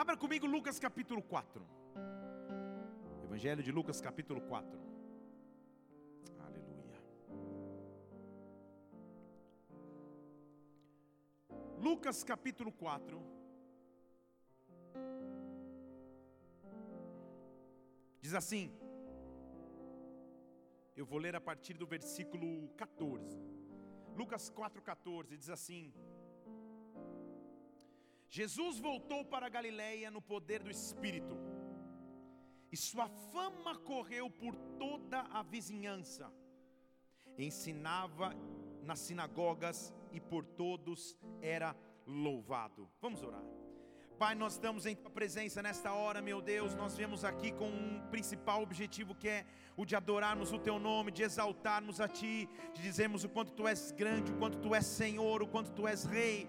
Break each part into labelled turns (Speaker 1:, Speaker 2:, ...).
Speaker 1: Abra comigo Lucas capítulo 4. Evangelho de Lucas capítulo 4. Aleluia. Lucas capítulo 4. Diz assim: Eu vou ler a partir do versículo 14. Lucas 4,14 diz assim: Jesus voltou para a Galiléia no poder do Espírito, e sua fama correu por toda a vizinhança. Ensinava nas sinagogas e por todos era louvado. Vamos orar. Pai, nós estamos em tua presença nesta hora, meu Deus. Nós viemos aqui com um principal objetivo que é o de adorarmos o teu nome, de exaltarmos a ti, de dizermos o quanto tu és grande, o quanto tu és Senhor, o quanto tu és Rei.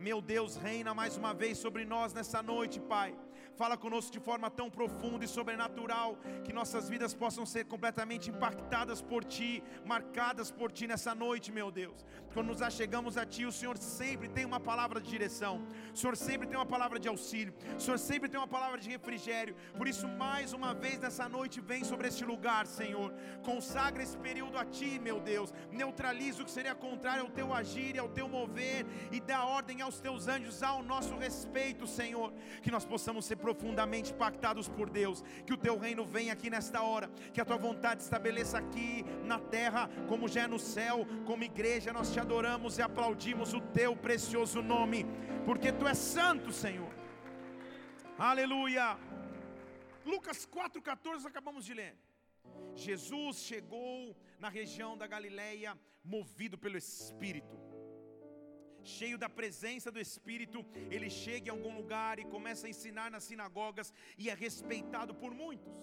Speaker 1: Meu Deus, reina mais uma vez sobre nós nessa noite, Pai. Fala conosco de forma tão profunda e sobrenatural que nossas vidas possam ser completamente impactadas por Ti, marcadas por Ti nessa noite, meu Deus. Quando nos achegamos a Ti, o Senhor sempre tem uma palavra de direção, o Senhor sempre tem uma palavra de auxílio, o Senhor sempre tem uma palavra de refrigério. Por isso, mais uma vez nessa noite, vem sobre este lugar, Senhor. Consagra esse período a Ti, meu Deus. Neutraliza o que seria contrário ao Teu agir e ao Teu mover e dá ordem ao aos teus anjos ao nosso respeito, Senhor. Que nós possamos ser profundamente impactados por Deus. Que o teu reino venha aqui nesta hora. Que a tua vontade estabeleça aqui na terra, como já é no céu. Como igreja, nós te adoramos e aplaudimos o teu precioso nome, porque tu és santo, Senhor. Aleluia. Lucas 4,14 acabamos de ler. Jesus chegou na região da Galileia, movido pelo Espírito cheio da presença do Espírito, ele chega em algum lugar e começa a ensinar nas sinagogas e é respeitado por muitos.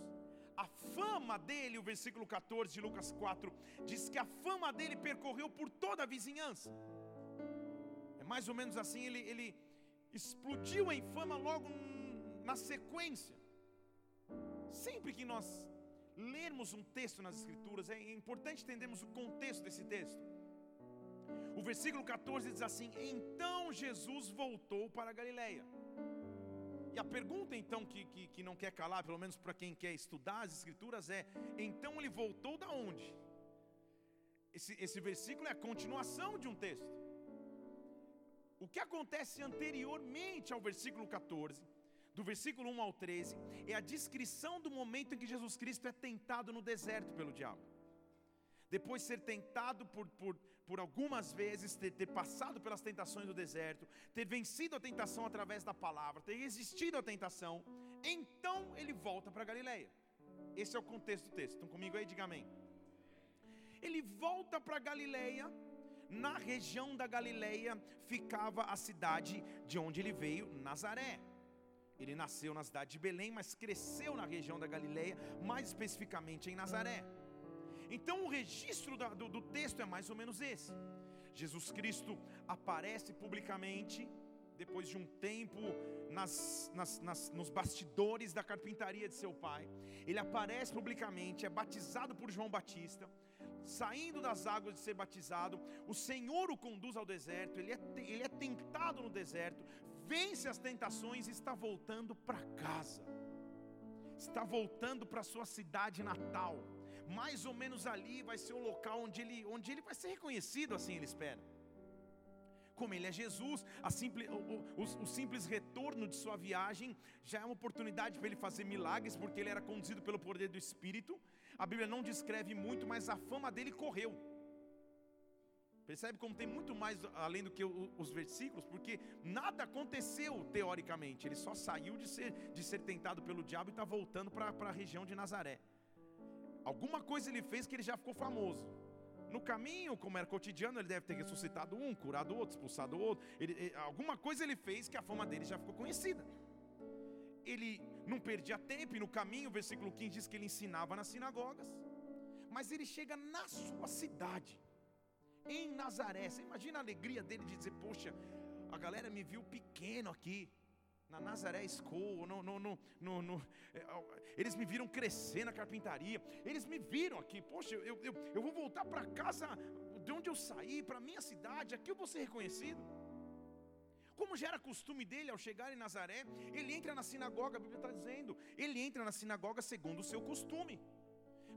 Speaker 1: A fama dele, o versículo 14 de Lucas 4, diz que a fama dele percorreu por toda a vizinhança. É mais ou menos assim, ele, ele explodiu em fama logo na sequência. Sempre que nós lermos um texto nas Escrituras, é importante entendermos o contexto desse texto. O versículo 14 diz assim: Então Jesus voltou para a Galileia. E a pergunta então que, que, que não quer calar, pelo menos para quem quer estudar as escrituras, é: então ele voltou da onde? Esse, esse versículo é a continuação de um texto. O que acontece anteriormente ao versículo 14, do versículo 1 ao 13, é a descrição do momento em que Jesus Cristo é tentado no deserto pelo diabo depois ser tentado por, por, por algumas vezes, ter, ter passado pelas tentações do deserto, ter vencido a tentação através da palavra, ter resistido à tentação, então ele volta para Galileia. Esse é o contexto do texto. Estão comigo aí? Diga amém. Ele volta para Galileia. Na região da Galileia ficava a cidade de onde ele veio, Nazaré. Ele nasceu na cidade de Belém, mas cresceu na região da Galileia, mais especificamente em Nazaré. Então o registro do, do texto é mais ou menos esse. Jesus Cristo aparece publicamente, depois de um tempo nas, nas, nas, nos bastidores da carpintaria de seu pai. Ele aparece publicamente, é batizado por João Batista, saindo das águas de ser batizado. O Senhor o conduz ao deserto, ele é, ele é tentado no deserto, vence as tentações e está voltando para casa, está voltando para sua cidade natal mais ou menos ali vai ser o local onde ele, onde ele vai ser reconhecido, assim ele espera. Como ele é Jesus, simples, o, o, o, simples retorno de sua viagem já é uma oportunidade para ele fazer milagres, porque ele era conduzido pelo poder do Espírito. A Bíblia não descreve muito, mas a fama dele correu. Percebe como tem muito mais além do que os versículos, porque nada aconteceu teoricamente, ele só saiu de ser, de ser tentado pelo diabo e está voltando para a região de Nazaré. Alguma coisa ele fez que ele já ficou famoso. No caminho, como era cotidiano, ele deve ter ressuscitado um, curado outro, expulsado outro. Ele, ele, alguma coisa ele fez que a fama dele já ficou conhecida. Ele não perdia tempo, e no caminho, o versículo 15 diz que ele ensinava nas sinagogas. Mas ele chega na sua cidade, em Nazaré. Você imagina a alegria dele de dizer: Poxa, a galera me viu pequeno aqui na Nazaré School, no, no, no, no, é, eles me viram crescer na carpintaria, eles me viram aqui, poxa, eu, eu, eu vou voltar para casa de onde eu saí, para minha cidade, aqui eu vou ser reconhecido. como já era costume dele, ao chegar em Nazaré, ele entra na sinagoga, a Bíblia está dizendo, ele entra na sinagoga segundo o seu costume,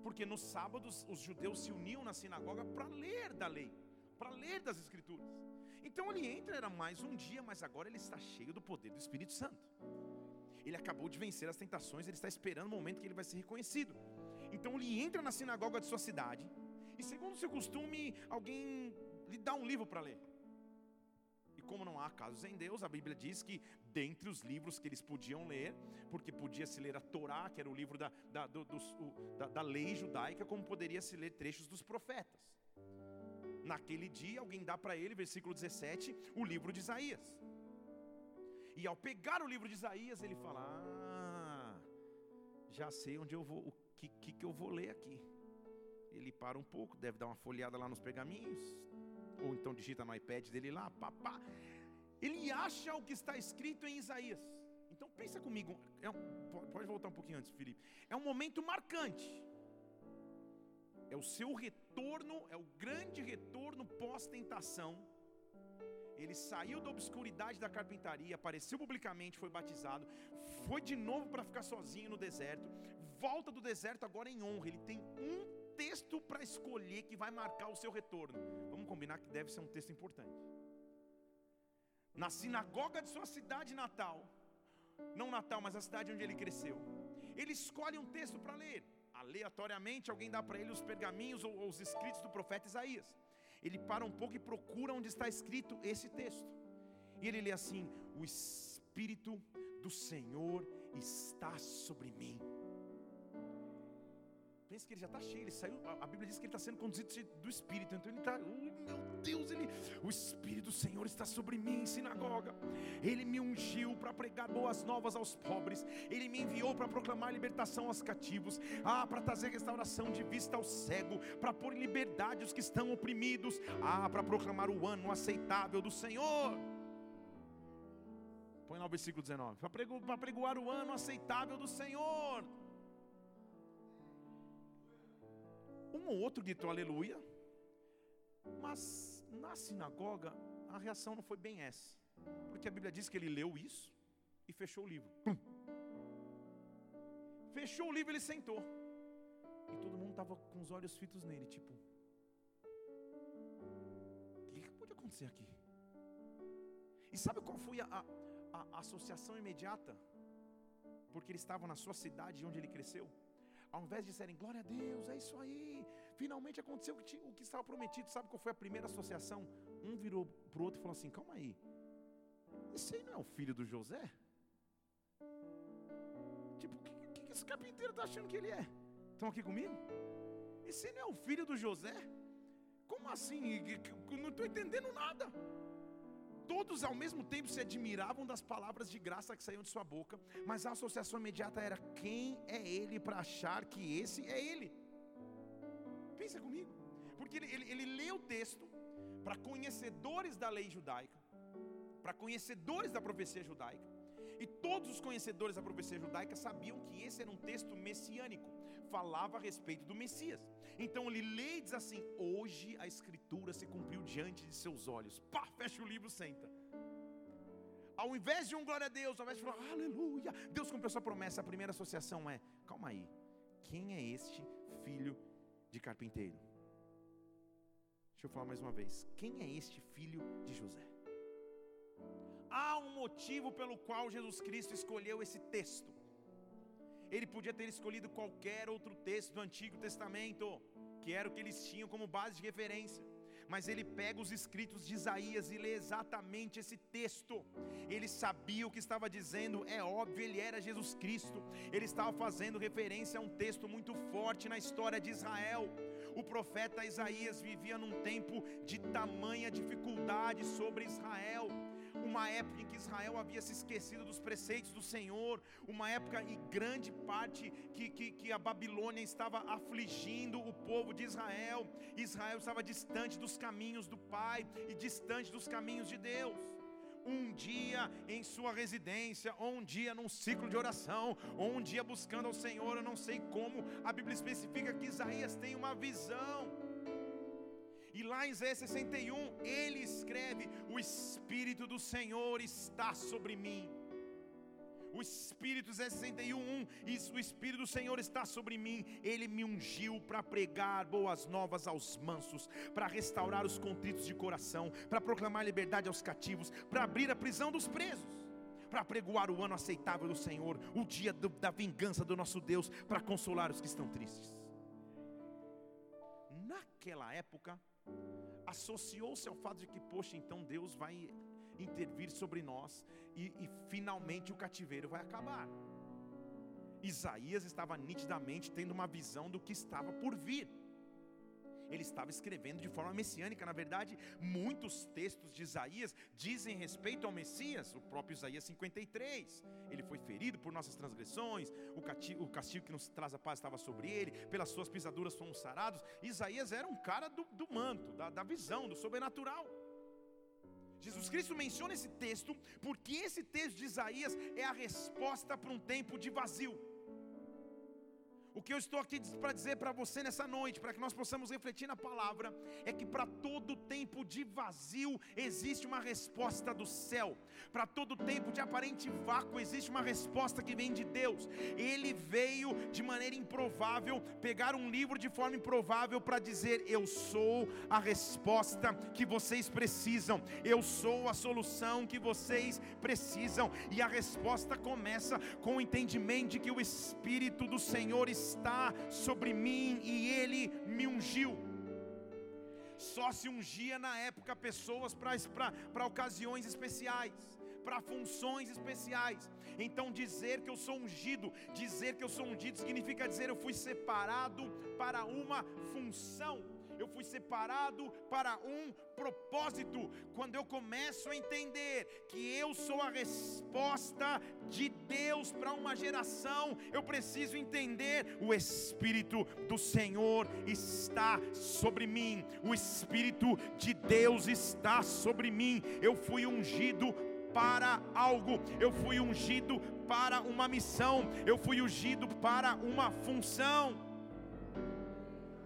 Speaker 1: porque nos sábados os judeus se uniam na sinagoga para ler da lei, para ler das Escrituras. Então ele entra, era mais um dia, mas agora ele está cheio do poder do Espírito Santo. Ele acabou de vencer as tentações, ele está esperando o momento que ele vai ser reconhecido. Então ele entra na sinagoga de sua cidade, e segundo seu costume, alguém lhe dá um livro para ler. E como não há casos em Deus, a Bíblia diz que dentre os livros que eles podiam ler, porque podia se ler a Torá, que era o livro da, da, do, o, da, da lei judaica, como poderia se ler trechos dos profetas. Naquele dia, alguém dá para ele, versículo 17, o livro de Isaías. E ao pegar o livro de Isaías, ele fala: Ah, já sei onde eu vou, o que, que, que eu vou ler aqui. Ele para um pouco, deve dar uma folheada lá nos pergaminhos, ou então digita no iPad dele lá, papá. Ele acha o que está escrito em Isaías. Então pensa comigo, é um, pode voltar um pouquinho antes, Felipe. É um momento marcante. É o seu retorno, é o grande retorno pós-tentação. Ele saiu da obscuridade da carpintaria, apareceu publicamente, foi batizado, foi de novo para ficar sozinho no deserto, volta do deserto agora em honra. Ele tem um texto para escolher que vai marcar o seu retorno. Vamos combinar que deve ser um texto importante. Na sinagoga de sua cidade natal, não natal, mas a cidade onde ele cresceu, ele escolhe um texto para ler. Aleatoriamente, alguém dá para ele os pergaminhos ou os escritos do profeta Isaías. Ele para um pouco e procura onde está escrito esse texto. E ele lê assim: O Espírito do Senhor está sobre mim Pensa que ele já está cheio, ele saiu. A Bíblia diz que ele está sendo conduzido do Espírito. Então ele está, oh, meu Deus, ele, o Espírito do Senhor está sobre mim, sinagoga. Ele me ungiu para pregar boas novas aos pobres. Ele me enviou para proclamar libertação aos cativos. Ah, para trazer restauração de vista ao cego, para pôr em liberdade os que estão oprimidos. Ah, para proclamar o ano aceitável do Senhor. Põe lá o versículo 19. Para pregoar o ano aceitável do Senhor. Um ou outro gritou aleluia, mas na sinagoga a reação não foi bem essa, porque a Bíblia diz que ele leu isso e fechou o livro. Pum. Fechou o livro, ele sentou. E todo mundo estava com os olhos fitos nele, tipo: O que, que pode acontecer aqui? E sabe qual foi a, a, a associação imediata? Porque ele estava na sua cidade onde ele cresceu? ao invés de disserem glória a Deus, é isso aí, finalmente aconteceu o que, estava prometido, sabe qual foi a primeira associação? Um virou para o outro e falou assim: calma aí, esse aí não é o filho do José? Tipo, o que, que, esse carpinteiro está achando que ele é? Estão aqui comigo? Esse não é o filho do José? Como assim? Não estou entendendo nada todos ao mesmo tempo se admiravam das palavras de graça que saíam de sua boca, mas a associação imediata era: quem é ele para achar que esse é ele? Comigo, porque ele, ele, ele lê o texto para conhecedores da lei judaica, para conhecedores da profecia judaica, e todos os conhecedores da profecia judaica sabiam que esse era um texto messiânico, falava a respeito do Messias. Então ele lê e diz assim: Hoje a escritura se cumpriu diante de seus olhos. Pá, fecha o livro, senta. Ao invés de um glória a Deus, ao invés de falar aleluia, Deus cumpriu sua promessa. A primeira associação é: calma aí, quem é este filho de carpinteiro? Deixa eu falar mais uma vez: quem é este filho de José? Há um motivo pelo qual Jesus Cristo escolheu esse texto. Ele podia ter escolhido qualquer outro texto do Antigo Testamento, que era o que eles tinham como base de referência. Mas ele pega os escritos de Isaías e lê exatamente esse texto. Ele sabia o que estava dizendo, é óbvio, ele era Jesus Cristo. Ele estava fazendo referência a um texto muito forte na história de Israel. O profeta Isaías vivia num tempo de tamanha dificuldade sobre Israel uma época em que Israel havia se esquecido dos preceitos do Senhor, uma época e grande parte que, que, que a Babilônia estava afligindo o povo de Israel, Israel estava distante dos caminhos do Pai e distante dos caminhos de Deus. Um dia em sua residência, ou um dia num ciclo de oração, ou um dia buscando ao Senhor, eu não sei como, a Bíblia especifica que Isaías tem uma visão. E lá em Isaías 61, ele escreve: O Espírito do Senhor está sobre mim. O Espírito, Isaías 61, o Espírito do Senhor está sobre mim. Ele me ungiu para pregar boas novas aos mansos, para restaurar os contritos de coração, para proclamar liberdade aos cativos, para abrir a prisão dos presos para pregoar o ano aceitável do Senhor, o dia do, da vingança do nosso Deus, para consolar os que estão tristes. Naquela época, associou-se ao fato de que, poxa, então Deus vai intervir sobre nós e, e finalmente o cativeiro vai acabar. Isaías estava nitidamente tendo uma visão do que estava por vir ele estava escrevendo de forma messiânica. Na verdade, muitos textos de Isaías dizem respeito ao Messias, o próprio Isaías 53. Ele foi ferido por nossas transgressões, o castigo, que nos traz a paz estava sobre ele, pelas suas pisaduras fomos sarados. Isaías era um cara do, do manto, da, da visão, do sobrenatural. Jesus Cristo menciona esse texto porque esse texto de Isaías é a resposta para um tempo de vazio. O que eu estou aqui para dizer para você nessa noite, para que nós possamos refletir na palavra, é que para todo tempo de vazio existe uma resposta do céu. Para todo tempo de aparente vácuo existe uma resposta que vem de Deus. Ele veio de maneira improvável pegar um livro de forma improvável para dizer: Eu sou a resposta que vocês precisam. Eu sou a solução que vocês precisam. E a resposta começa com o entendimento de que o Espírito do Senhor está está sobre mim e ele me ungiu. Só se ungia na época pessoas para ocasiões especiais, para funções especiais. Então, dizer que eu sou ungido, dizer que eu sou ungido, significa dizer eu fui separado para uma função eu fui separado para um propósito. Quando eu começo a entender que eu sou a resposta de Deus para uma geração, eu preciso entender o Espírito do Senhor está sobre mim, o Espírito de Deus está sobre mim. Eu fui ungido para algo, eu fui ungido para uma missão, eu fui ungido para uma função.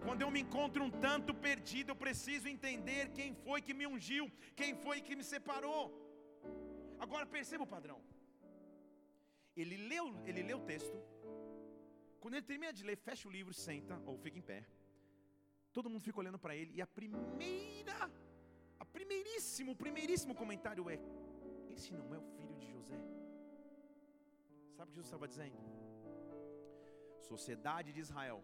Speaker 1: Quando eu me encontro um tanto perdido, eu preciso entender quem foi que me ungiu, quem foi que me separou. Agora perceba o padrão. Ele leu, ele lê o texto. Quando ele termina de ler, fecha o livro, senta ou fica em pé. Todo mundo fica olhando para ele e a primeira, a primeiríssimo, o primeiríssimo comentário é: esse não é o filho de José. Sabe o que Jesus estava dizendo? Sociedade de Israel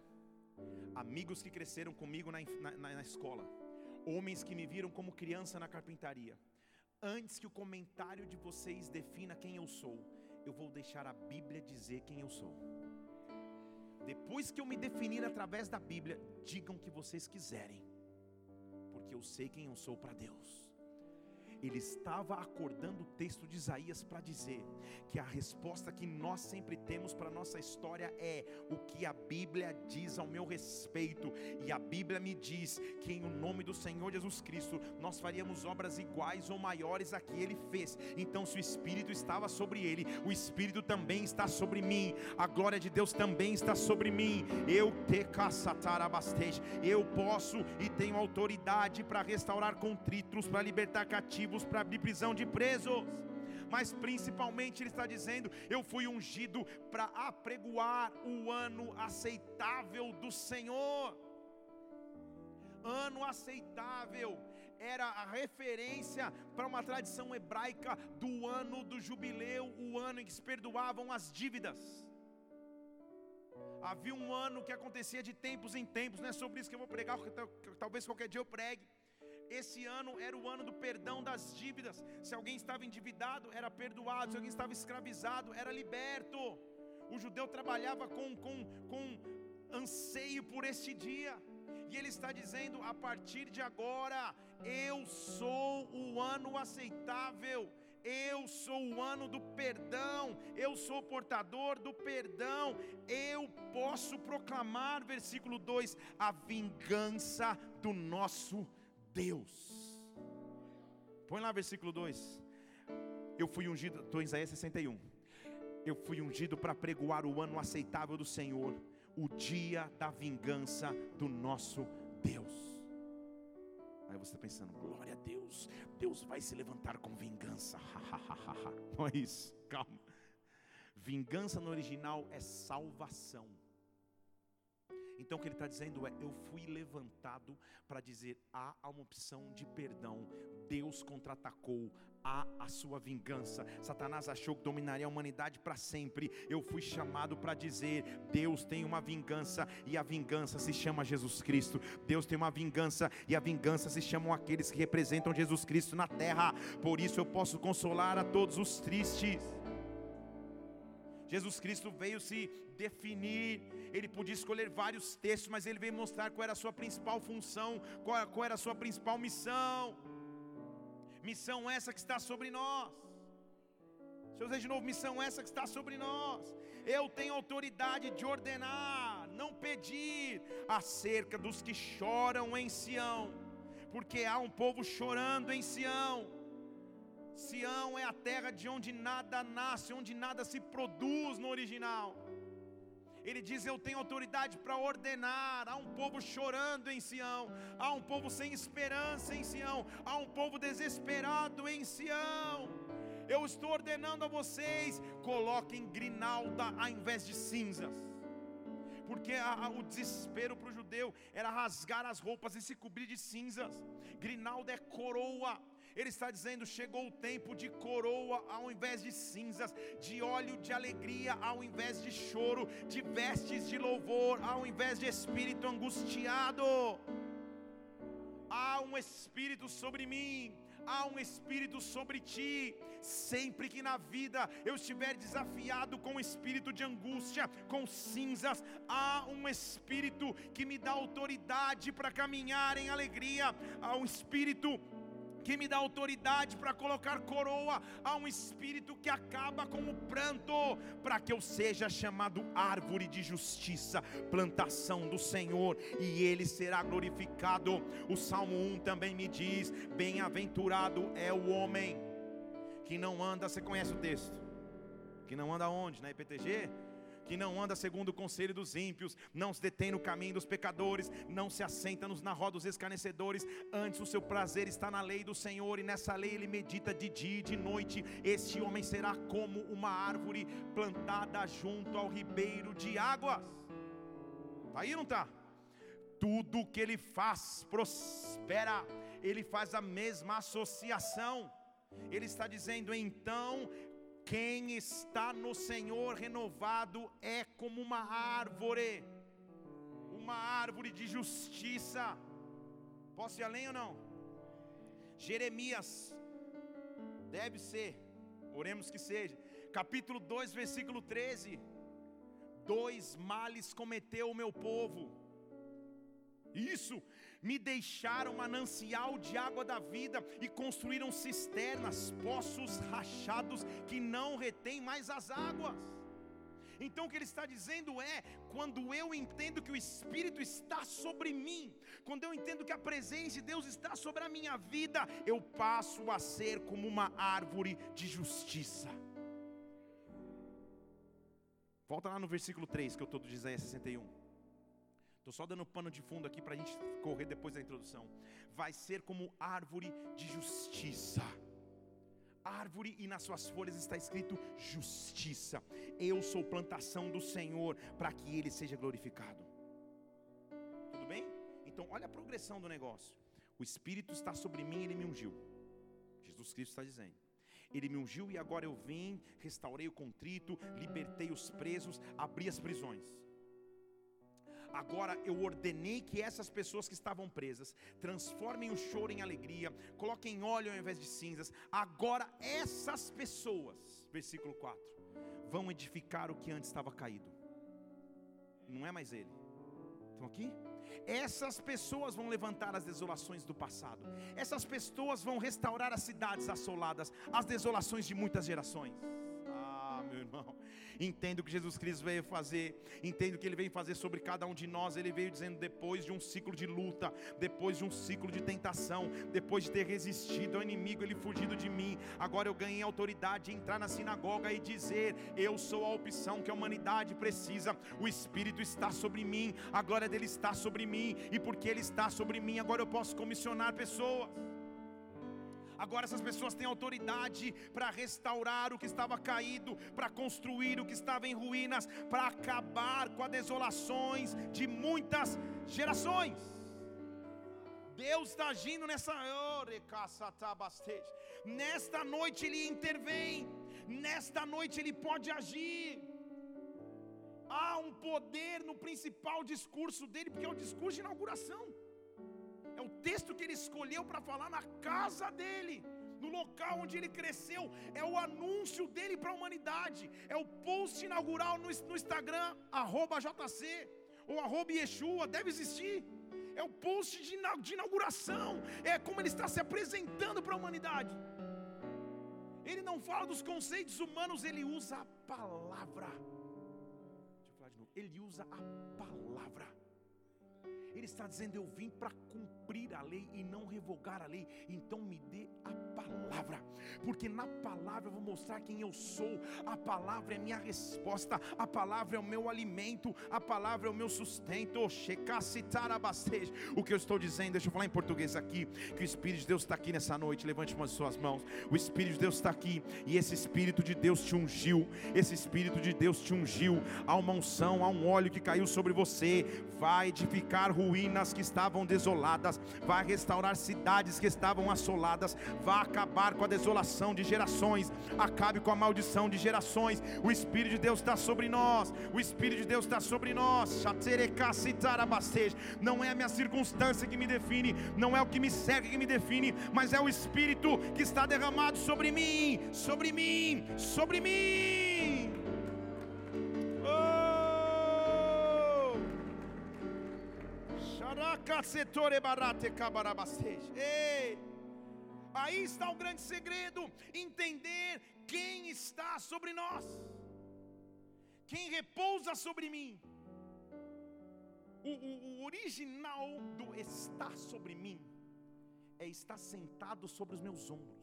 Speaker 1: amigos que cresceram comigo na, na, na escola, homens que me viram como criança na carpintaria. Antes que o comentário de vocês defina quem eu sou, eu vou deixar a Bíblia dizer quem eu sou. Depois que eu me definir através da Bíblia, digam o que vocês quiserem, porque eu sei quem eu sou para Deus ele estava acordando o texto de Isaías para dizer que a resposta que nós sempre temos para a nossa história é o que a Bíblia diz ao meu respeito, e a Bíblia me diz que em o nome do Senhor Jesus Cristo nós faríamos obras iguais ou maiores a que ele fez. Então, se o Espírito estava sobre ele, o Espírito também está sobre mim, a glória de Deus também está sobre mim. Eu te eu posso e tenho autoridade para restaurar contritos, para libertar cativos para abrir prisão de presos. Mas principalmente ele está dizendo: Eu fui ungido para apregoar o ano aceitável do Senhor. Ano aceitável era a referência para uma tradição hebraica do ano do jubileu, o ano em que se perdoavam as dívidas. Havia um ano que acontecia de tempos em tempos, não é sobre isso que eu vou pregar, talvez qualquer dia eu pregue esse ano era o ano do perdão das dívidas. Se alguém estava endividado, era perdoado. Se alguém estava escravizado, era liberto. O judeu trabalhava com, com, com anseio por este dia. E ele está dizendo: a partir de agora, eu sou o ano aceitável. Eu sou o ano do perdão, eu sou portador do perdão, eu posso proclamar, versículo 2, a vingança do nosso Deus. Põe lá versículo 2. Eu fui ungido, estou em Isaías 61. Eu fui ungido para pregoar o ano aceitável do Senhor, o dia da vingança do nosso Deus. Aí você está pensando, glória a Deus, Deus vai se levantar com vingança. Não é isso, calma. Vingança no original é salvação. Então o que ele está dizendo é: eu fui levantado para dizer há uma opção de perdão. Deus contra-atacou, há a sua vingança. Satanás achou que dominaria a humanidade para sempre. Eu fui chamado para dizer: Deus tem uma vingança e a vingança se chama Jesus Cristo. Deus tem uma vingança e a vingança se chamam aqueles que representam Jesus Cristo na terra. Por isso eu posso consolar a todos os tristes. Jesus Cristo veio se definir, ele podia escolher vários textos, mas ele veio mostrar qual era a sua principal função, qual, qual era a sua principal missão. Missão essa que está sobre nós. Deixa eu dizer de novo, missão essa que está sobre nós. Eu tenho autoridade de ordenar, não pedir, acerca dos que choram em Sião, porque há um povo chorando em Sião. Sião é a terra de onde nada nasce, onde nada se produz no original. Ele diz: Eu tenho autoridade para ordenar. Há um povo chorando em Sião, há um povo sem esperança em Sião, há um povo desesperado em Sião. Eu estou ordenando a vocês: coloquem grinalda ao invés de cinzas. Porque a, a, o desespero para o judeu era rasgar as roupas e se cobrir de cinzas. Grinalda é coroa ele está dizendo: chegou o tempo de coroa ao invés de cinzas, de óleo de alegria ao invés de choro, de vestes de louvor ao invés de espírito angustiado. Há um espírito sobre mim, há um espírito sobre ti. Sempre que na vida eu estiver desafiado com espírito de angústia, com cinzas, há um espírito que me dá autoridade para caminhar em alegria, há um espírito que me dá autoridade para colocar coroa a um espírito que acaba com o pranto, para que eu seja chamado árvore de justiça, plantação do Senhor, e ele será glorificado. O Salmo 1 também me diz: Bem-aventurado é o homem que não anda, você conhece o texto? Que não anda onde? Na IPTG? Que não anda segundo o conselho dos ímpios, não se detém no caminho dos pecadores, não se assenta na roda dos escarnecedores, antes o seu prazer está na lei do Senhor, e nessa lei ele medita de dia e de noite. Este homem será como uma árvore plantada junto ao ribeiro de águas. Está aí não está? Tudo que ele faz prospera, ele faz a mesma associação. Ele está dizendo então quem está no Senhor renovado é como uma árvore, uma árvore de justiça. Posso ir além ou não? Jeremias, deve ser, oremos que seja, capítulo 2, versículo 13: Dois males cometeu o meu povo, isso me deixaram manancial de água da vida e construíram cisternas, poços rachados que não retêm mais as águas. Então o que ele está dizendo é: quando eu entendo que o Espírito está sobre mim, quando eu entendo que a presença de Deus está sobre a minha vida, eu passo a ser como uma árvore de justiça. Volta lá no versículo 3 que eu estou do Isaías 61. Estou só dando pano de fundo aqui para a gente correr depois da introdução. Vai ser como árvore de justiça. Árvore e nas suas folhas está escrito justiça. Eu sou plantação do Senhor para que Ele seja glorificado. Tudo bem? Então, olha a progressão do negócio. O Espírito está sobre mim, Ele me ungiu. Jesus Cristo está dizendo. Ele me ungiu e agora eu vim, restaurei o contrito, libertei os presos, abri as prisões. Agora eu ordenei que essas pessoas que estavam presas transformem o choro em alegria, coloquem óleo ao invés de cinzas. Agora essas pessoas, versículo 4, vão edificar o que antes estava caído. Não é mais ele. Estão aqui? Essas pessoas vão levantar as desolações do passado. Essas pessoas vão restaurar as cidades assoladas, as desolações de muitas gerações. Meu irmão. Entendo o que Jesus Cristo veio fazer. Entendo o que Ele veio fazer sobre cada um de nós. Ele veio dizendo: depois de um ciclo de luta, depois de um ciclo de tentação, depois de ter resistido ao inimigo, ele fugido de mim. Agora eu ganhei autoridade de entrar na sinagoga e dizer: Eu sou a opção que a humanidade precisa. O Espírito está sobre mim, a glória dele está sobre mim, e porque ele está sobre mim, agora eu posso comissionar pessoas. Agora essas pessoas têm autoridade para restaurar o que estava caído, para construir o que estava em ruínas, para acabar com as desolações de muitas gerações. Deus está agindo nessa Nesta noite Ele intervém. Nesta noite Ele pode agir. Há um poder no principal discurso dele, porque é o discurso de inauguração. É o texto que ele escolheu para falar na casa dele, no local onde ele cresceu. É o anúncio dele para a humanidade. É o post inaugural no, no Instagram, JC, ou arroba Yeshua, deve existir. É o post de, de inauguração. É como ele está se apresentando para a humanidade. Ele não fala dos conceitos humanos, ele usa a palavra. Deixa eu falar de novo. Ele usa a palavra. Ele está dizendo: Eu vim para cumprir a lei e não revogar a lei. Então me dê a palavra, porque na palavra eu vou mostrar quem eu sou. A palavra é minha resposta, a palavra é o meu alimento, a palavra é o meu sustento. O que eu estou dizendo, deixa eu falar em português aqui: que o Espírito de Deus está aqui nessa noite. Levante uma de suas mãos. O Espírito de Deus está aqui, e esse Espírito de Deus te ungiu. Esse Espírito de Deus te ungiu. Há uma unção, há um óleo que caiu sobre você. Vai edificar ruínas que estavam desoladas, vai restaurar cidades que estavam assoladas, vai acabar com a desolação de gerações, acabe com a maldição de gerações. O Espírito de Deus está sobre nós, o Espírito de Deus está sobre nós. Não é a minha circunstância que me define, não é o que me segue que me define, mas é o Espírito que está derramado sobre mim, sobre mim, sobre mim. Ei, aí está o grande segredo: entender quem está sobre nós, quem repousa sobre mim. O, o, o original do estar sobre mim é estar sentado sobre os meus ombros.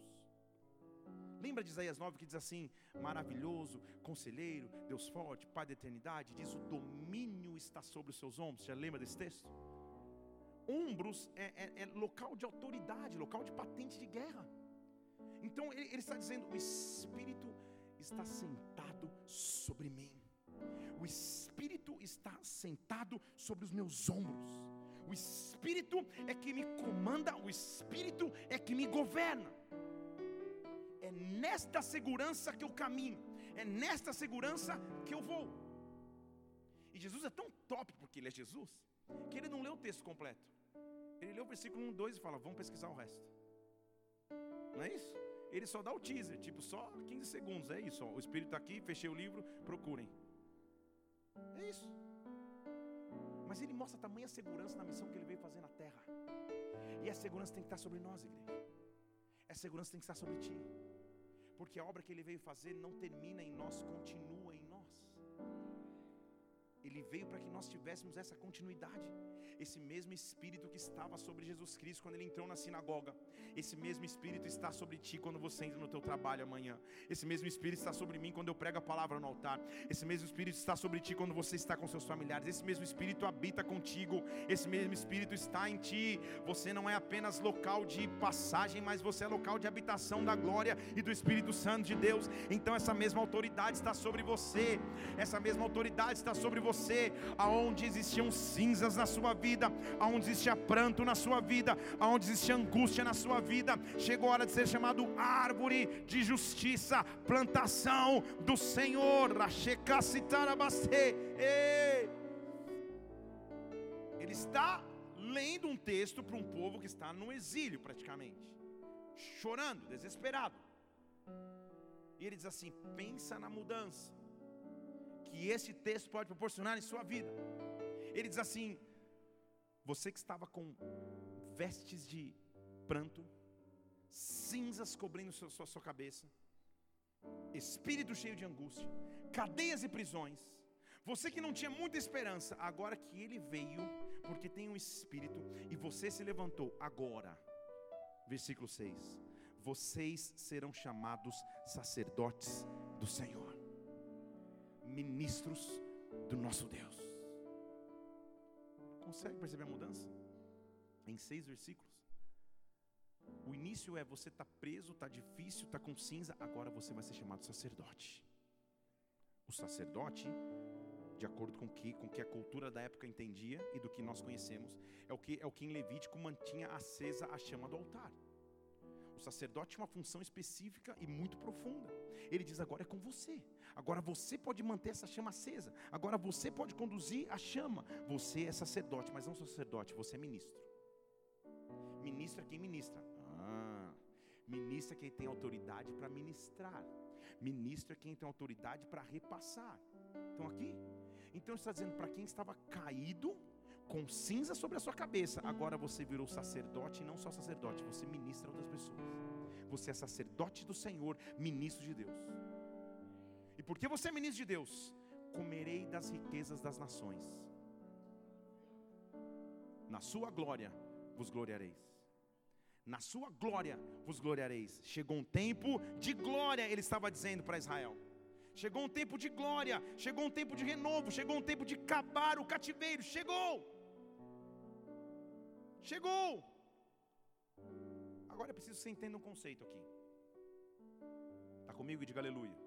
Speaker 1: Lembra de Isaías 9 que diz assim: maravilhoso, conselheiro, Deus forte, Pai da eternidade, diz o domínio está sobre os seus ombros. Já lembra desse texto? Ombros é, é, é, local de autoridade, local de patente de guerra. Então ele, ele está dizendo: o Espírito está sentado sobre mim. O Espírito está sentado sobre os meus ombros. O Espírito é que me comanda, o Espírito é que me governa. É nesta segurança que eu caminho, é nesta segurança que eu vou. E Jesus é tão top, porque Ele é Jesus, que Ele não leu o texto completo. Ele lê o versículo 1, 2 e fala: Vamos pesquisar o resto. Não é isso? Ele só dá o teaser, tipo, só 15 segundos. É isso, ó. o Espírito está aqui, fechei o livro, procurem. É isso. Mas ele mostra tamanha segurança na missão que ele veio fazer na terra. E a segurança tem que estar sobre nós, igreja. A segurança tem que estar sobre ti. Porque a obra que ele veio fazer não termina em nós, continua. Ele veio para que nós tivéssemos essa continuidade. Esse mesmo Espírito que estava sobre Jesus Cristo quando ele entrou na sinagoga, esse mesmo Espírito está sobre ti quando você entra no teu trabalho amanhã, esse mesmo Espírito está sobre mim quando eu prego a palavra no altar, esse mesmo Espírito está sobre ti quando você está com seus familiares, esse mesmo Espírito habita contigo, esse mesmo Espírito está em ti, você não é apenas local de passagem, mas você é local de habitação da glória e do Espírito Santo de Deus, então essa mesma autoridade está sobre você, essa mesma autoridade está sobre você, aonde existiam cinzas na sua vida, aonde existia pranto na sua vida, aonde existia angústia na sua vida, chegou a hora de ser chamado árvore de justiça, plantação do Senhor. Ele está lendo um texto para um povo que está no exílio, praticamente, chorando, desesperado. E ele diz assim: pensa na mudança que esse texto pode proporcionar em sua vida. Ele diz assim: você que estava com vestes de pranto, cinzas cobrindo sua, sua, sua cabeça, espírito cheio de angústia, cadeias e prisões. Você que não tinha muita esperança, agora que ele veio, porque tem um espírito, e você se levantou, agora, versículo 6: Vocês serão chamados sacerdotes do Senhor, ministros do nosso Deus. Consegue perceber a mudança? Em seis versículos. O início é você está preso, está difícil, está com cinza, agora você vai ser chamado sacerdote. O sacerdote, de acordo com que, com que a cultura da época entendia e do que nós conhecemos, é o que, é o que em Levítico mantinha acesa a chama do altar. O sacerdote tinha uma função específica e muito profunda. Ele diz: agora é com você. Agora você pode manter essa chama acesa. Agora você pode conduzir a chama. Você é sacerdote, mas não sacerdote, você é ministro. Ministra quem ministra. Ah, ministra quem tem autoridade para ministrar. Ministro é quem tem autoridade para repassar. Estão aqui? Então está dizendo para quem estava caído, com cinza sobre a sua cabeça, agora você virou sacerdote e não só sacerdote, você ministra outras pessoas. Você é sacerdote do Senhor, ministro de Deus. E porque você é ministro de Deus, comerei das riquezas das nações. Na sua glória vos gloriareis. Na sua glória vos gloriareis. Chegou um tempo de glória, ele estava dizendo para Israel. Chegou um tempo de glória, chegou um tempo de renovo, chegou um tempo de acabar o cativeiro, chegou. Chegou! Agora é preciso que você entenda um conceito aqui. Está comigo e diga aleluia.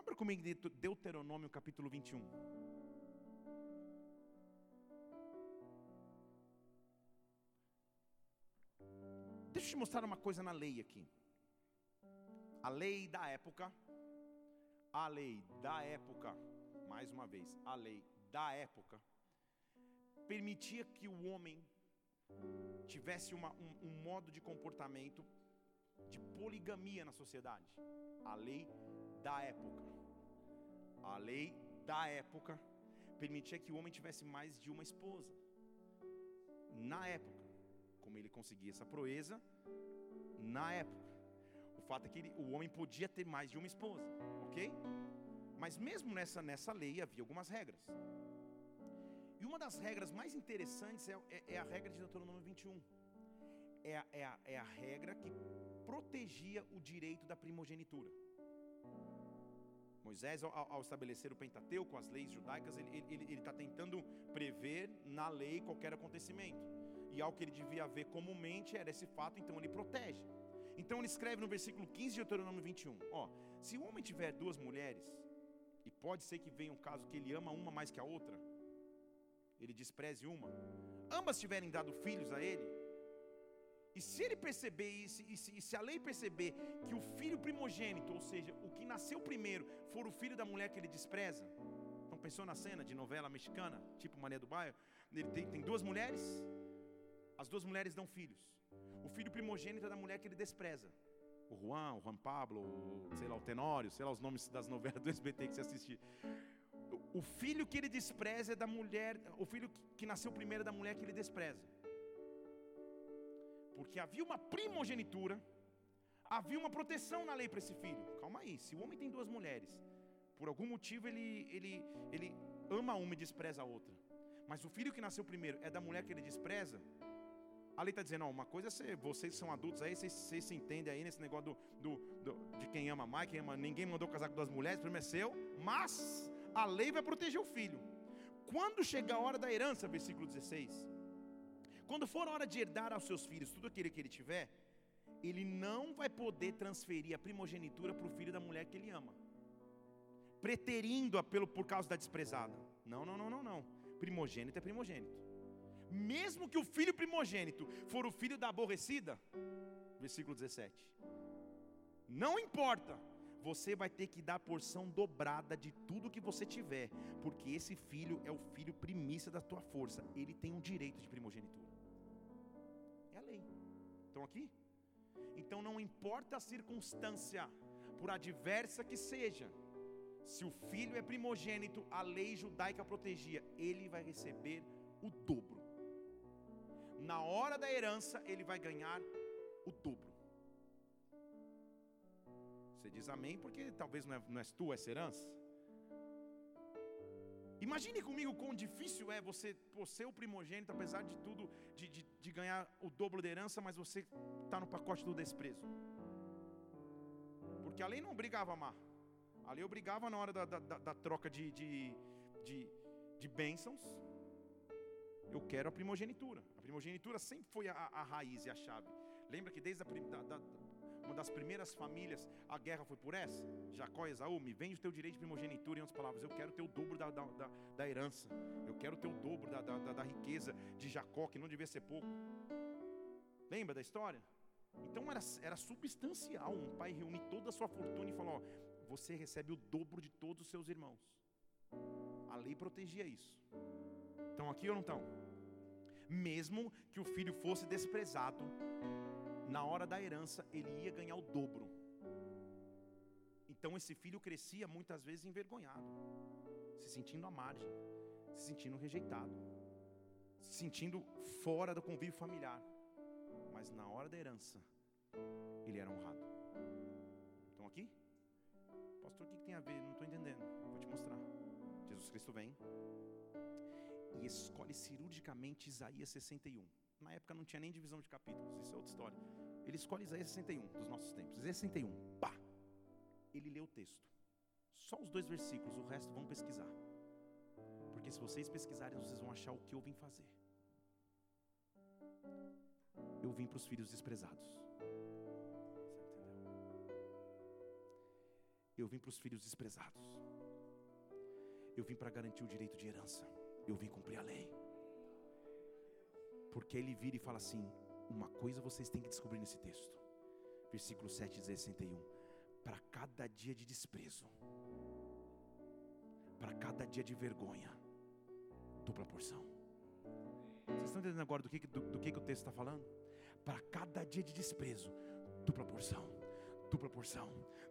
Speaker 1: Abra comigo Deuteronômio capítulo 21. Deixa eu te mostrar uma coisa na lei aqui. A lei da época, a lei da época, mais uma vez, a lei da época permitia que o homem tivesse uma, um, um modo de comportamento de poligamia na sociedade. A lei da época. A lei da época permitia que o homem tivesse mais de uma esposa. Na época, como ele conseguia essa proeza, na época. O fato é que ele, o homem podia ter mais de uma esposa, ok? Mas mesmo nessa, nessa lei havia algumas regras. E uma das regras mais interessantes é, é, é a regra de Deuteronômio 21. É a, é, a, é a regra que protegia o direito da primogenitura. Moisés, ao, ao, estabelecer o Pentateuco, as leis judaicas, ele está tentando prever na lei qualquer acontecimento. E algo que ele devia ver comumente era esse fato, então ele protege. Então ele escreve no versículo 15 de Deuteronômio 21: Ó, se o homem tiver duas mulheres, e pode ser que venha um caso que ele ama uma mais que a outra, ele despreze uma, ambas tiverem dado filhos a ele, e se ele perceber isso, e se, e se a lei perceber que o filho primogênito, ou seja, o que nasceu primeiro, for o filho da mulher que ele despreza, então pensou na cena de novela mexicana, tipo Maria do Bairro, ele tem, tem duas mulheres, as duas mulheres dão filhos, o filho primogênito é da mulher que ele despreza, o Juan, o Juan Pablo, o, sei lá, o Tenório, sei lá os nomes das novelas do SBT que você assistir. O filho que ele despreza é da mulher, o filho que nasceu primeiro é da mulher que ele despreza. Porque havia uma primogenitura, havia uma proteção na lei para esse filho. Calma aí, se o homem tem duas mulheres, por algum motivo ele, ele, ele ama uma e despreza a outra. Mas o filho que nasceu primeiro é da mulher que ele despreza. A lei está dizendo, não, uma coisa é vocês são adultos aí, vocês, vocês, se entendem aí nesse negócio do, do, do, de quem ama mais, quem ama. Ninguém mandou casar com duas mulheres, primeiro é seu, mas a lei vai proteger o filho. Quando chegar a hora da herança, versículo 16, quando for a hora de herdar aos seus filhos tudo aquilo que ele tiver, ele não vai poder transferir a primogenitura para o filho da mulher que ele ama, preterindo-a pelo, por causa da desprezada. Não, não, não, não, não. Primogênito é primogênito. Mesmo que o filho primogênito for o filho da aborrecida, versículo 17. Não importa você vai ter que dar porção dobrada de tudo que você tiver, porque esse filho é o filho primícia da tua força, ele tem um direito de primogenitura. É a lei. Estão aqui? Então não importa a circunstância, por adversa que seja, se o filho é primogênito, a lei judaica protegia, ele vai receber o dobro. Na hora da herança, ele vai ganhar o dobro. Você diz amém porque talvez não é, não és tu essa herança. Imagine comigo quão difícil é você ser o primogênito, apesar de tudo, de, de, de ganhar o dobro da herança, mas você está no pacote do desprezo. Porque a lei não obrigava a amar. A lei obrigava na hora da, da, da, da troca de, de, de, de bênçãos. Eu quero a primogenitura. A primogenitura sempre foi a, a raiz e a chave. Lembra que desde a, da, uma das primeiras famílias, a guerra foi por essa. Jacó e Esaú, me vende o teu direito de primogenitura, em outras palavras, eu quero o teu dobro da, da, da, da herança, eu quero o teu dobro da, da, da riqueza de Jacó, que não devia ser pouco. Lembra da história? Então era, era substancial um pai reunir toda a sua fortuna e falar: ó, você recebe o dobro de todos os seus irmãos. A lei protegia isso. Estão aqui ou não estão? Mesmo que o filho fosse desprezado, na hora da herança ele ia ganhar o dobro. Então esse filho crescia muitas vezes envergonhado, se sentindo à margem, se sentindo rejeitado, se sentindo fora do convívio familiar. Mas na hora da herança, ele era honrado. Estão aqui? Pastor, o que tem a ver? Não estou entendendo. Vou te mostrar. Jesus Cristo vem e escolhe cirurgicamente Isaías 61. Na época não tinha nem divisão de capítulos, isso é outra história. Ele escolhe Isaías 61 dos nossos tempos. Isaías 61, pá! Ele lê o texto. Só os dois versículos, o resto vão pesquisar. Porque se vocês pesquisarem, vocês vão achar o que eu vim fazer. Eu vim para os filhos desprezados. Eu vim para os filhos desprezados. Eu vim para garantir o direito de herança. Eu vim cumprir a lei. Porque ele vira e fala assim: uma coisa vocês têm que descobrir nesse texto. Versículo 7 diz 61. Para cada dia de desprezo, para cada dia de vergonha, dupla porção. Vocês estão entendendo agora do que, do, do que, que o texto está falando? Para cada dia de desprezo, dupla porção, dupla porção,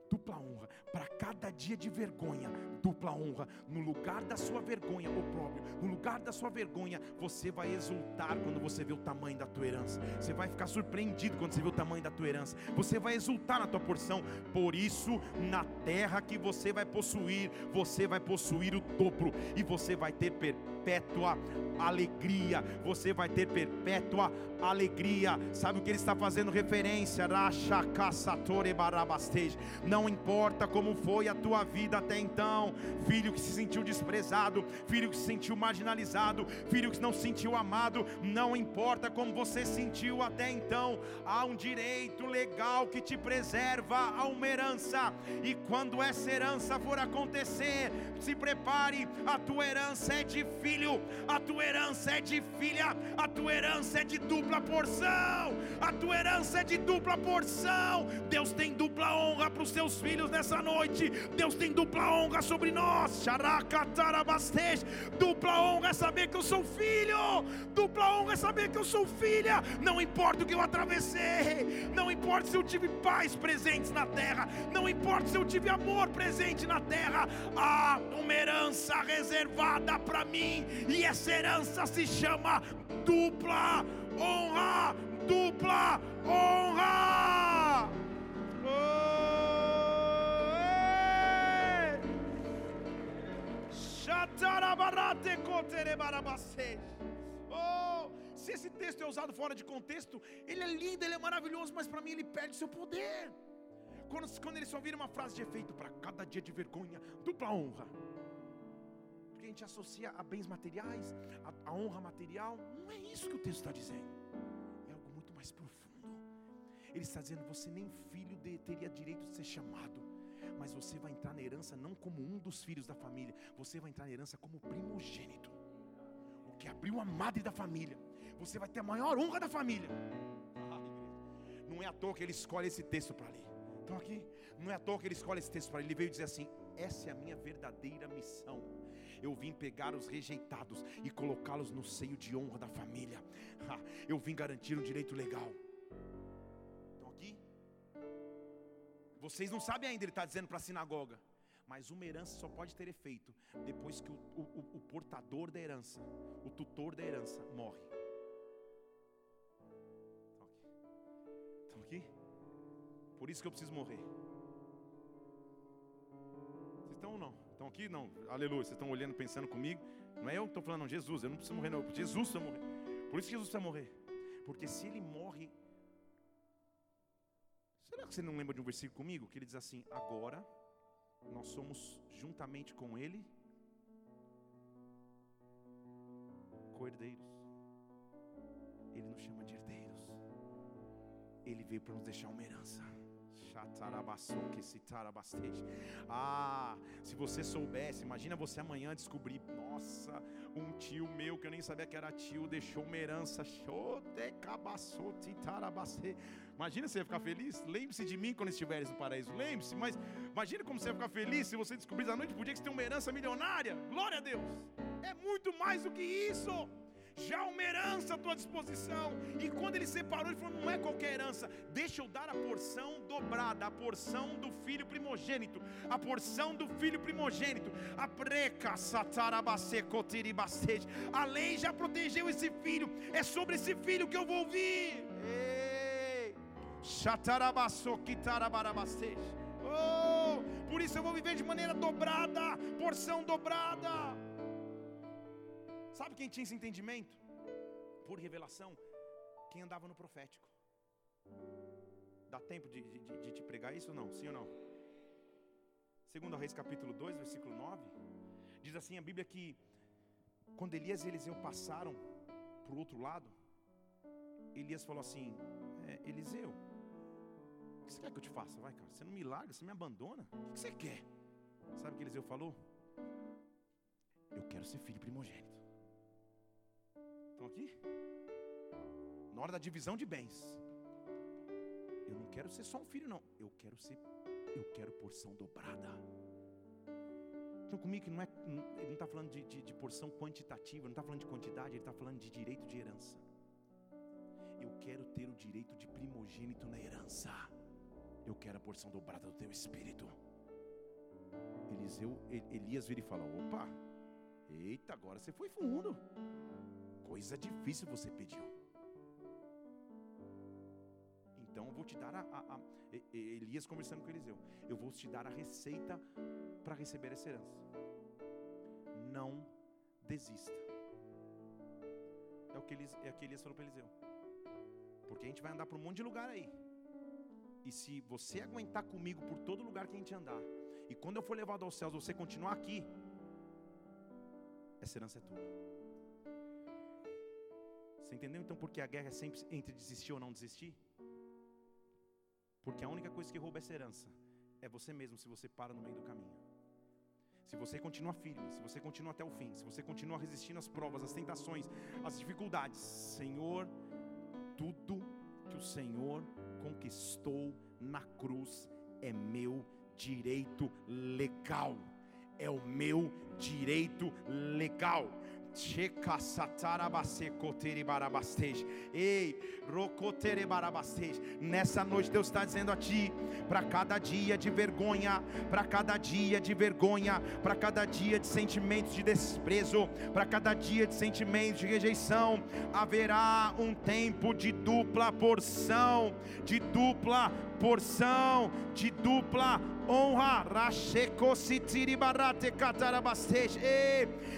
Speaker 1: dupla honra. Para cada dia de vergonha, dupla honra. No lugar da sua vergonha, próprio, no lugar da sua vergonha, você vai exultar quando você vê o tamanho da tua herança. Você vai ficar surpreendido quando você vê o tamanho da tua herança. Você vai exultar na tua porção. Por isso, na terra que você vai possuir, você vai possuir o dobro e você vai ter perpétua alegria. Você vai ter perpétua alegria. Sabe o que ele está fazendo referência? Não importa como foi a tua vida até então, filho que se sentiu desprezado, filho que se sentiu marginalizado, filho que não se sentiu amado, não importa como você sentiu até então, há um direito legal que te preserva a uma herança, e quando essa herança for acontecer, se prepare, a tua herança é de filho, a tua herança é de filha, a tua herança é de dupla porção, a tua herança é de dupla porção. Deus tem dupla honra para os seus filhos nessa noite, Deus tem dupla honra sobre nós, dupla honra é saber que eu sou filho, dupla honra é saber que eu sou filha, não importa o que eu atravessei, não importa se eu tive paz presentes na terra, não importa se eu tive amor presente na terra, há uma herança reservada para mim, e essa herança se chama dupla honra, dupla honra. Oh, se esse texto é usado fora de contexto, ele é lindo, ele é maravilhoso, mas para mim ele perde seu poder. Quando, quando eles só viram uma frase de efeito para cada dia de vergonha, dupla honra. Porque a gente associa a bens materiais, a, a honra material. Não é isso que o texto está dizendo. É algo muito mais profundo. Ele está dizendo: você nem filho de, teria direito de ser chamado mas você vai entrar na herança não como um dos filhos da família, você vai entrar na herança como primogênito, o que abriu a madre da família. Você vai ter a maior honra da família. Não é à toa que ele escolhe esse texto para ler. Estão aqui? Não é à toa que ele escolhe esse texto para ler. Ele veio dizer assim: essa é a minha verdadeira missão. Eu vim pegar os rejeitados e colocá-los no seio de honra da família. Eu vim garantir um direito legal. Vocês não sabem ainda, ele está dizendo para a sinagoga. Mas uma herança só pode ter efeito depois que o, o, o portador da herança, o tutor da herança, morre. Estão aqui? Por isso que eu preciso morrer. ou não? Estão aqui? Não. Aleluia. Vocês estão olhando, pensando comigo. Não é eu que estou falando, não. Jesus. Eu não preciso morrer, não. Jesus precisa morrer. Por isso que Jesus precisa morrer. Porque se ele morre. Será que você não lembra de um versículo comigo? Que ele diz assim: Agora nós somos juntamente com ele cordeiros. Ele nos chama de herdeiros. Ele veio para nos deixar uma herança. Ah, se você soubesse, imagina você amanhã descobrir, nossa, um tio meu que eu nem sabia que era tio, deixou uma herança. Imagina você ficar feliz. Lembre-se de mim quando estiveres no paraíso. Lembre-se, mas imagina como você ia ficar feliz se você descobrisse à noite por dia que você tem uma herança milionária. Glória a Deus. É muito mais do que isso já uma herança à tua disposição. E quando ele separou, ele falou: não é qualquer herança, deixa eu dar a porção dobrada, a porção do filho primogênito, a porção do filho primogênito, a preca A lei já protegeu esse filho, é sobre esse filho que eu vou ouvir. Oh, por isso eu vou viver de maneira dobrada, porção dobrada. Sabe quem tinha esse entendimento? Por revelação, quem andava no profético. Dá tempo de, de, de te pregar isso ou não? Sim ou não? Segundo Reis capítulo 2, versículo 9, diz assim a Bíblia que quando Elias e Eliseu passaram para o outro lado, Elias falou assim: é, Eliseu, o que você quer que eu te faça? Vai, cara, você não me larga, você me abandona? O que você quer? Sabe o que Eliseu falou? Eu quero ser filho primogênito. Estão aqui? Na hora da divisão de bens. Eu não quero ser só um filho, não. Eu quero ser, eu quero porção dobrada. Então comigo que não é, ele não está falando de, de, de, porção quantitativa, não está falando de quantidade, ele está falando de direito de herança. Eu quero ter o direito de primogênito na herança. Eu quero a porção dobrada do teu espírito. Eliseu, Elias vira e fala: opa, eita, agora você foi fundo coisa difícil você pediu. Então eu vou te dar a, a, a, Elias conversando com Eliseu. Eu vou te dar a receita para receber essa herança. Não desista. É o que Elias, é o que Elias falou para Eliseu. Porque a gente vai andar por um monte de lugar aí. E se você aguentar comigo por todo lugar que a gente andar, e quando eu for levado aos céus, você continuar aqui, essa herança é tua. Você entendeu então porque a guerra é sempre entre desistir ou não desistir? Porque a única coisa que rouba essa herança é você mesmo se você para no meio do caminho. Se você continua firme, se você continua até o fim, se você continua resistindo às provas, às tentações, às dificuldades, Senhor, tudo que o Senhor conquistou na cruz é meu direito legal. É o meu direito legal. Ei, nessa noite Deus está dizendo a ti, para cada dia de vergonha, para cada dia de vergonha, para cada dia de sentimentos de desprezo, para cada dia de sentimentos de rejeição, haverá um tempo de dupla porção, de dupla porção, de dupla honra.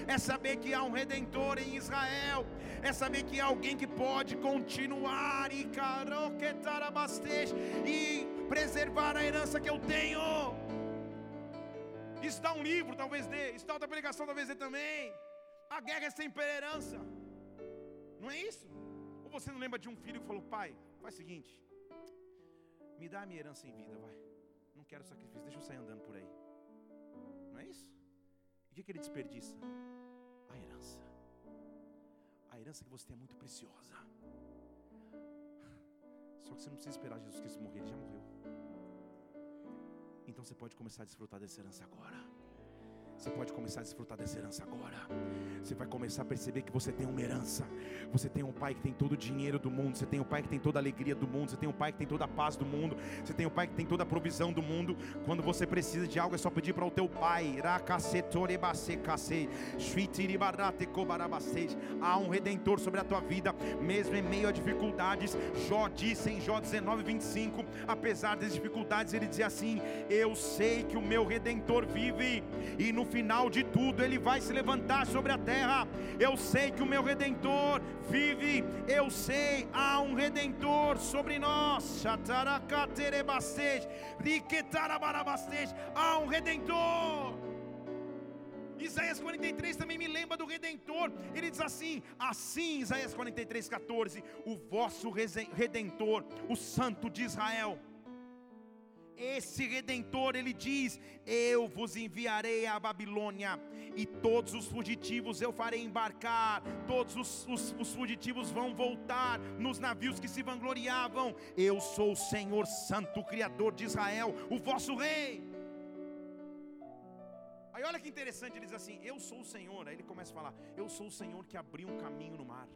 Speaker 1: É saber que há um redentor em Israel. É saber que há alguém que pode continuar e e preservar a herança que eu tenho. Está um livro, talvez dê. Está outra pregação, talvez dê também. A guerra é sempre herança. Não é isso? Ou você não lembra de um filho que falou: Pai, faz o seguinte, me dá a minha herança em vida, vai quero sacrifício, deixa eu sair andando por aí. Não é isso? E o que, que ele desperdiça? A herança. A herança que você tem é muito preciosa. Só que você não precisa esperar Jesus Cristo morrer, ele já morreu. Então você pode começar a desfrutar dessa herança agora. Você pode começar a desfrutar dessa herança agora. Você vai começar a perceber que você tem uma herança. Você tem um pai que tem todo o dinheiro do mundo. Você tem um pai que tem toda a alegria do mundo. Você tem um pai que tem toda a paz do mundo. Você tem um pai que tem toda a provisão do mundo. Quando você precisa de algo, é só pedir para o teu pai. Há um redentor sobre a tua vida, mesmo em meio a dificuldades. Jó disse em Jó 19, 25: apesar das dificuldades, ele dizia assim: Eu sei que o meu redentor vive, e no final de tudo ele vai se levantar sobre a terra. Eu sei que o meu redentor vive, eu sei, há um redentor sobre nós. Há um redentor. Isaías 43 também me lembra do Redentor. Ele diz assim: assim, Isaías 43, 14: O vosso redentor, o Santo de Israel esse redentor, ele diz: Eu vos enviarei à Babilônia, e todos os fugitivos eu farei embarcar, todos os, os, os, fugitivos vão voltar nos navios que se vangloriavam. Eu sou o Senhor Santo, Criador de Israel, o vosso Rei. Aí olha que interessante, ele diz assim: Eu sou o Senhor. Aí ele começa a falar: Eu sou o Senhor que abriu um caminho no mar.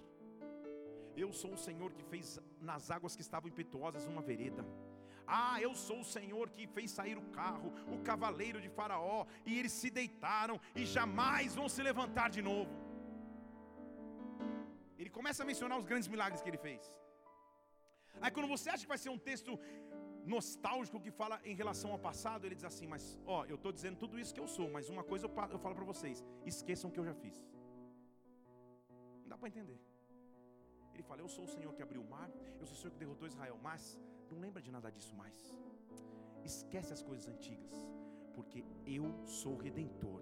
Speaker 1: Eu sou o Senhor que fez nas águas que estavam impetuosas uma vereda. Ah, eu sou o Senhor que fez sair o carro, o cavaleiro de Faraó, e eles se deitaram e jamais vão se levantar de novo. Ele começa a mencionar os grandes milagres que ele fez. Aí quando você acha que vai ser um texto nostálgico que fala em relação ao passado, ele diz assim: Mas ó, eu estou dizendo tudo isso que eu sou, mas uma coisa eu, falo para vocês: esqueçam o que eu já fiz. Não dá para entender. Ele fala: Eu sou o Senhor que abriu o mar, eu sou o Senhor que derrotou Israel, mas não lembra de nada disso mais. Esquece as coisas antigas, porque eu sou o redentor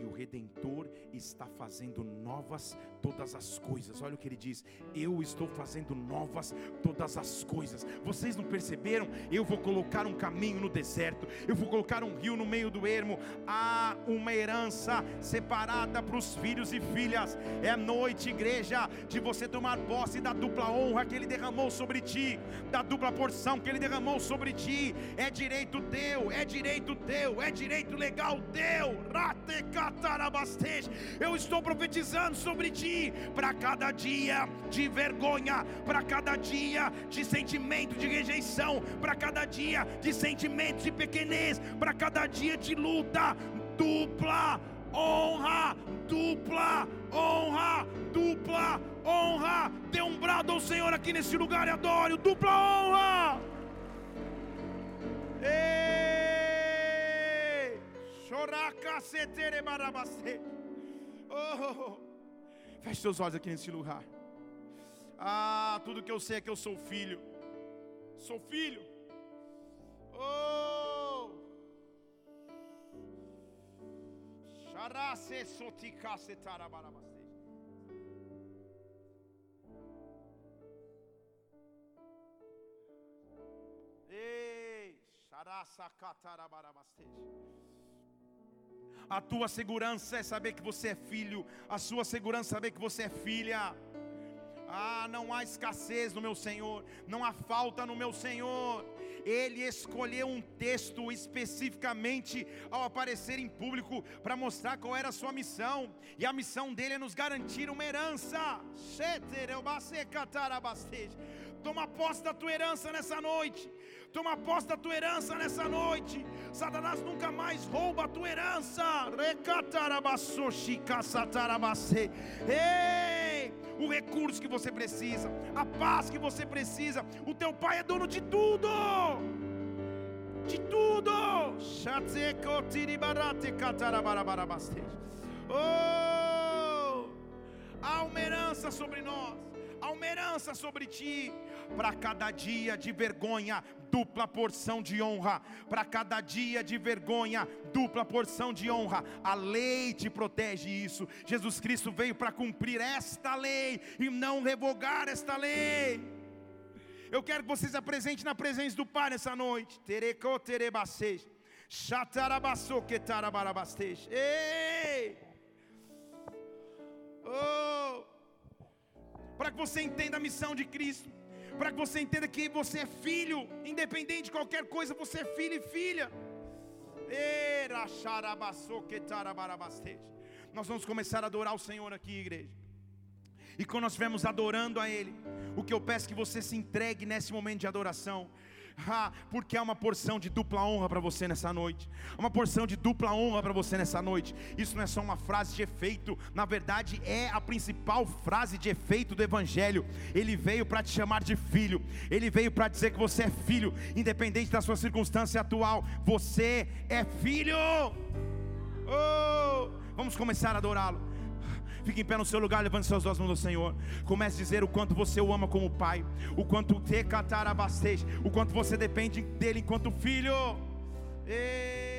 Speaker 1: e o redentor está fazendo novas todas as coisas. Olha o que ele diz: Eu estou fazendo novas todas as coisas. Vocês não perceberam? Eu vou colocar um caminho no deserto, eu vou colocar um rio no meio do ermo. Há uma herança separada para os filhos e filhas. É noite, igreja, de você tomar posse da dupla honra que ele derramou sobre ti, da dupla porção que ele derramou sobre ti. É direito teu, é direito teu, é direito legal teu. Eu estou profetizando sobre ti para cada dia de vergonha, para cada dia de sentimento de rejeição, para cada dia de sentimento de pequenez, para cada dia de luta, dupla honra, dupla honra, dupla honra. Dê um brado ao Senhor aqui nesse lugar e adore, dupla honra. Ei! Setere barabase. Oh! Feche seus olhos aqui nesse lugar. Ah, tudo que eu sei é que eu sou filho. Sou filho. Oh! Charase sotikase tarabarabaste. Ei, charasa katarabarabaste. A tua segurança é saber que você é filho. A sua segurança é saber que você é filha. Ah, não há escassez no meu Senhor, não há falta no meu Senhor. Ele escolheu um texto especificamente ao aparecer em público para mostrar qual era a sua missão, e a missão dele é nos garantir uma herança. Toma posse da tua herança nessa noite. Toma posse da tua herança nessa noite. Satanás nunca mais rouba a tua herança. Ei! O recurso que você precisa, a paz que você precisa. O teu pai é dono de tudo. De tudo. Oh! Há uma herança sobre nós há uma herança sobre ti. Para cada dia de vergonha, dupla porção de honra. Para cada dia de vergonha, dupla porção de honra. A lei te protege isso. Jesus Cristo veio para cumprir esta lei e não revogar esta lei. Eu quero que você se apresente na presença do Pai nessa noite. Tereco terebaseja. Chatarabasso que. Ei! Oh! para que você entenda a missão de Cristo, para que você entenda que você é filho, independente de qualquer coisa, você é filho e filha. Nós vamos começar a adorar o Senhor aqui, igreja. E quando nós estivermos adorando a Ele, o que eu peço é que você se entregue nesse momento de adoração. Ah, porque há uma porção de dupla honra para você nessa noite. Uma porção de dupla honra para você nessa noite. Isso não é só uma frase de efeito, na verdade é a principal frase de efeito do Evangelho. Ele veio para te chamar de filho, ele veio para dizer que você é filho, independente da sua circunstância atual. Você é filho. Oh, vamos começar a adorá-lo. Fique em pé no seu lugar, levante seus olhos no Senhor. Comece a dizer o quanto você o ama como pai, o quanto te catarabastej, o quanto você depende dele enquanto filho. Ei.